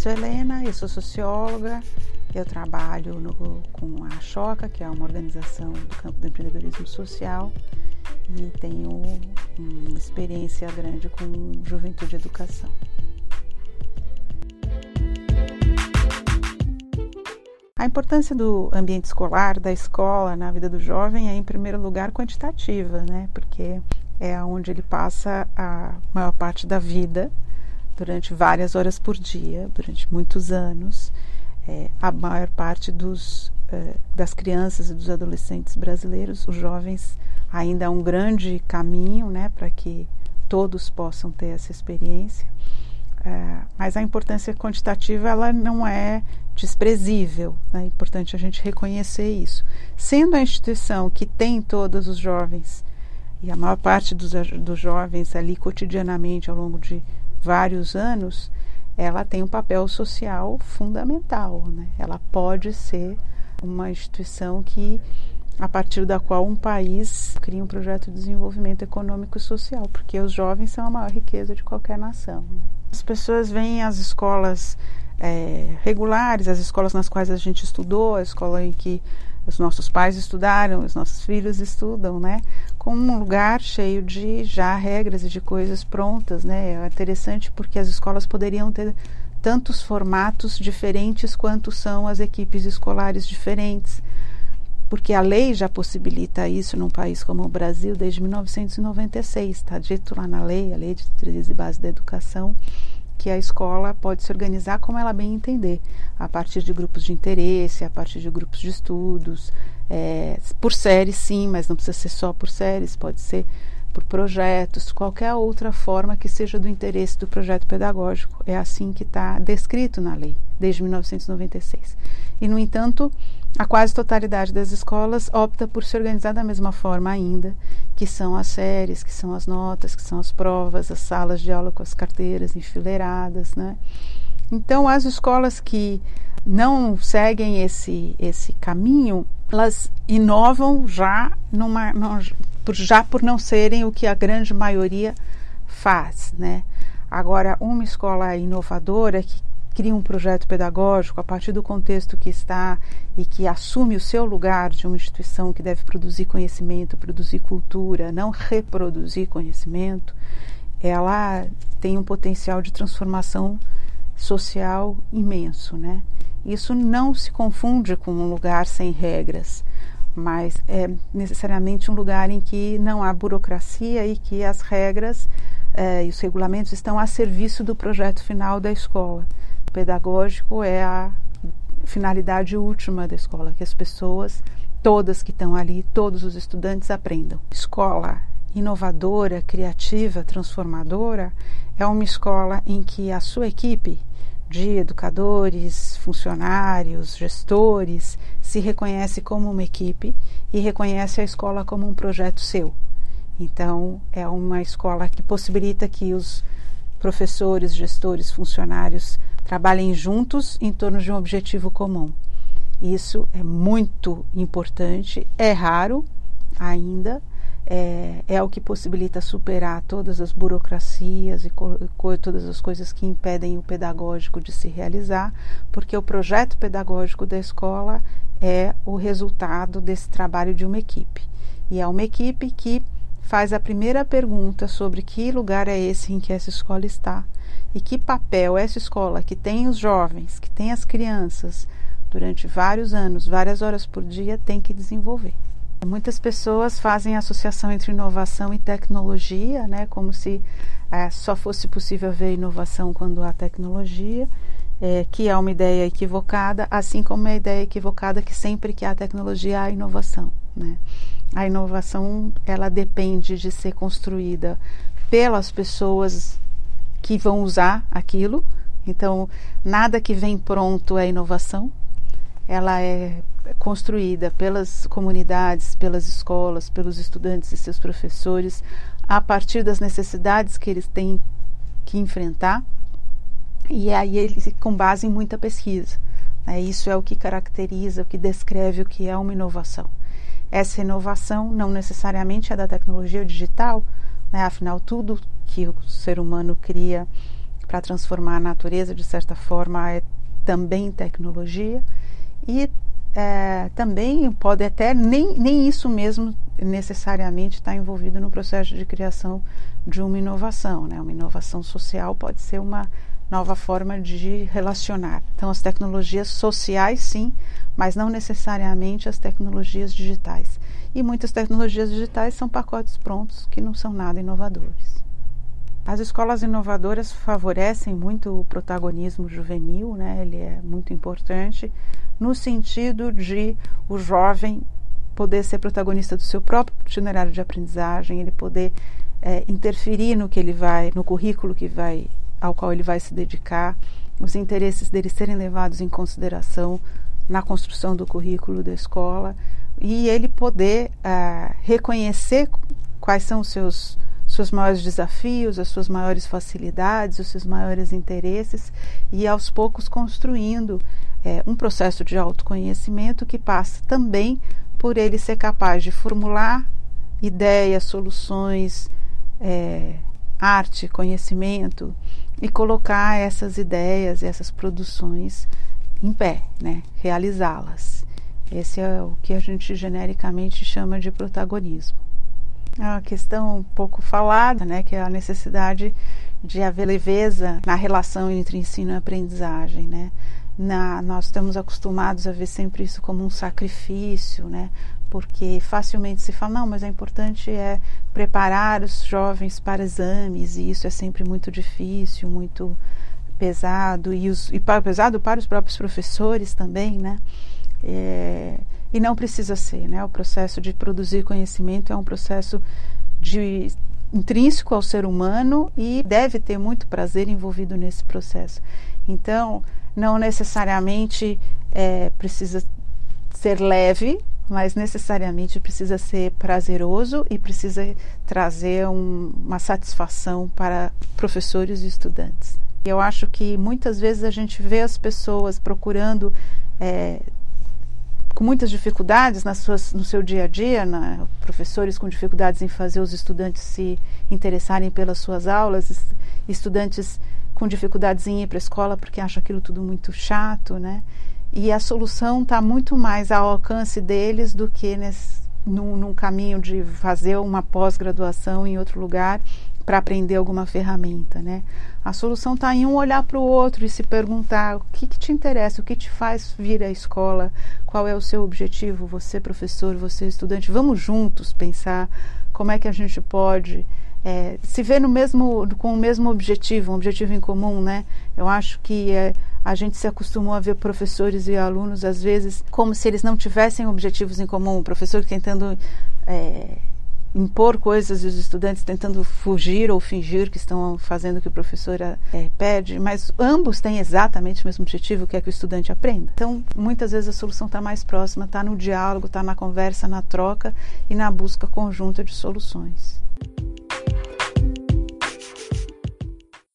sou Helena, eu sou socióloga, eu trabalho no, com a Choca, que é uma organização do campo do empreendedorismo social, e tenho uma experiência grande com juventude e educação. A importância do ambiente escolar, da escola na vida do jovem é, em primeiro lugar, quantitativa, né? Porque é onde ele passa a maior parte da vida, durante várias horas por dia, durante muitos anos. É, a maior parte dos, é, das crianças e dos adolescentes brasileiros, os jovens, ainda há um grande caminho né, para que todos possam ter essa experiência. É, mas a importância quantitativa ela não é desprezível, né? é importante a gente reconhecer isso. Sendo a instituição que tem todos os jovens, e a maior parte dos, dos jovens ali cotidianamente ao longo de vários anos, ela tem um papel social fundamental. Né? Ela pode ser uma instituição que a partir da qual um país cria um projeto de desenvolvimento econômico e social, porque os jovens são a maior riqueza de qualquer nação. Né? As pessoas veem as escolas é, regulares, as escolas nas quais a gente estudou, a escola em que os nossos pais estudaram, os nossos filhos estudam, né? Como um lugar cheio de já regras e de coisas prontas, né? É interessante porque as escolas poderiam ter tantos formatos diferentes quanto são as equipes escolares diferentes porque a lei já possibilita isso num país como o Brasil desde 1996. Está dito lá na lei, a Lei de Diretrizes e Bases da Educação, que a escola pode se organizar como ela bem entender, a partir de grupos de interesse, a partir de grupos de estudos, é, por séries sim, mas não precisa ser só por séries, pode ser por projetos, qualquer outra forma que seja do interesse do projeto pedagógico. É assim que está descrito na lei, desde 1996. E, no entanto, a quase totalidade das escolas opta por se organizar da mesma forma ainda, que são as séries, que são as notas, que são as provas, as salas de aula com as carteiras enfileiradas, né? Então, as escolas que não seguem esse, esse caminho, elas inovam já, numa, já por não serem o que a grande maioria faz, né? Agora, uma escola inovadora que cria um projeto pedagógico a partir do contexto que está e que assume o seu lugar de uma instituição que deve produzir conhecimento, produzir cultura, não reproduzir conhecimento, ela tem um potencial de transformação social imenso, né? Isso não se confunde com um lugar sem regras, mas é necessariamente um lugar em que não há burocracia e que as regras eh, e os regulamentos estão a serviço do projeto final da escola pedagógico é a finalidade última da escola, que as pessoas, todas que estão ali, todos os estudantes aprendam. Escola inovadora, criativa, transformadora é uma escola em que a sua equipe de educadores, funcionários, gestores se reconhece como uma equipe e reconhece a escola como um projeto seu. Então, é uma escola que possibilita que os professores, gestores, funcionários trabalhem juntos em torno de um objetivo comum. Isso é muito importante, é raro ainda, é, é o que possibilita superar todas as burocracias e todas as coisas que impedem o pedagógico de se realizar, porque o projeto pedagógico da escola é o resultado desse trabalho de uma equipe. E é uma equipe que faz a primeira pergunta sobre que lugar é esse em que essa escola está e que papel essa escola, que tem os jovens, que tem as crianças, durante vários anos, várias horas por dia, tem que desenvolver. Muitas pessoas fazem associação entre inovação e tecnologia, né, como se é, só fosse possível ver inovação quando há tecnologia, é, que é uma ideia equivocada, assim como é a ideia equivocada que sempre que há tecnologia há inovação. Né? A inovação ela depende de ser construída pelas pessoas que vão usar aquilo. Então, nada que vem pronto é inovação. Ela é construída pelas comunidades, pelas escolas, pelos estudantes e seus professores, a partir das necessidades que eles têm que enfrentar. E aí, eles, com base em muita pesquisa. Né? Isso é o que caracteriza, o que descreve o que é uma inovação. Essa inovação não necessariamente é da tecnologia digital, né? afinal, tudo que o ser humano cria para transformar a natureza, de certa forma, é também tecnologia. E é, também pode até nem, nem isso mesmo necessariamente estar envolvido no processo de criação de uma inovação. Né? Uma inovação social pode ser uma nova forma de relacionar. Então, as tecnologias sociais, sim, mas não necessariamente as tecnologias digitais. E muitas tecnologias digitais são pacotes prontos que não são nada inovadores. As escolas inovadoras favorecem muito o protagonismo juvenil, né? ele é muito importante, no sentido de o jovem poder ser protagonista do seu próprio itinerário de aprendizagem, ele poder é, interferir no que ele vai, no currículo que vai, ao qual ele vai se dedicar, os interesses dele serem levados em consideração na construção do currículo da escola e ele poder uh, reconhecer quais são os seus seus maiores desafios, as suas maiores facilidades, os seus maiores interesses e aos poucos construindo é, um processo de autoconhecimento que passa também por ele ser capaz de formular ideias, soluções, é, arte, conhecimento e colocar essas ideias, essas produções em pé, né? realizá-las. Esse é o que a gente genericamente chama de protagonismo. É uma questão pouco falada, né, que é a necessidade de haver leveza na relação entre ensino e aprendizagem, né? Na, nós estamos acostumados a ver sempre isso como um sacrifício, né? Porque facilmente se fala, não, mas é importante é preparar os jovens para exames e isso é sempre muito difícil, muito pesado e, os, e para, pesado para os próprios professores também, né? É, e não precisa ser, né? O processo de produzir conhecimento é um processo de intrínseco ao ser humano e deve ter muito prazer envolvido nesse processo. Então, não necessariamente é, precisa ser leve, mas necessariamente precisa ser prazeroso e precisa trazer um, uma satisfação para professores e estudantes. Eu acho que muitas vezes a gente vê as pessoas procurando é, com muitas dificuldades nas suas, no seu dia a dia, né? professores com dificuldades em fazer os estudantes se interessarem pelas suas aulas, estudantes com dificuldades em ir para a escola porque acham aquilo tudo muito chato, né? E a solução está muito mais ao alcance deles do que nesse, num, num caminho de fazer uma pós-graduação em outro lugar para aprender alguma ferramenta, né? A solução está em um olhar para o outro e se perguntar o que, que, te interessa, o que te faz vir à escola, qual é o seu objetivo, você professor, você estudante. Vamos juntos pensar como é que a gente pode é, se ver no mesmo, com o mesmo objetivo, um objetivo em comum, né? Eu acho que é, a gente se acostumou a ver professores e alunos às vezes como se eles não tivessem objetivos em comum. O professor tentando é, impor coisas e os estudantes tentando fugir ou fingir que estão fazendo o que o professor é, pede, mas ambos têm exatamente o mesmo objetivo, que é que o estudante aprenda. Então, muitas vezes a solução está mais próxima, está no diálogo, está na conversa, na troca e na busca conjunta de soluções.